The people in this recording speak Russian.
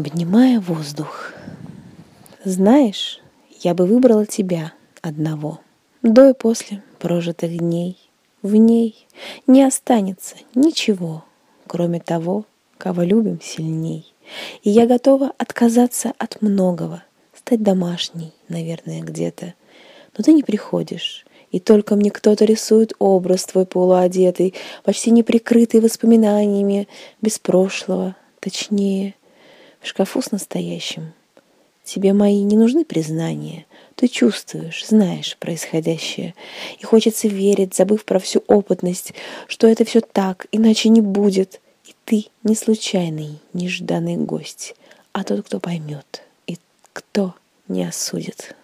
обнимая воздух. Знаешь, я бы выбрала тебя одного. До и после прожитых дней в ней не останется ничего, кроме того, кого любим сильней. И я готова отказаться от многого, стать домашней, наверное, где-то. Но ты не приходишь, и только мне кто-то рисует образ твой полуодетый, почти не прикрытый воспоминаниями, без прошлого, точнее, в шкафу с настоящим. Тебе мои не нужны признания. Ты чувствуешь, знаешь происходящее. И хочется верить, забыв про всю опытность, что это все так, иначе не будет. И ты не случайный, нежданный гость, а тот, кто поймет и кто не осудит.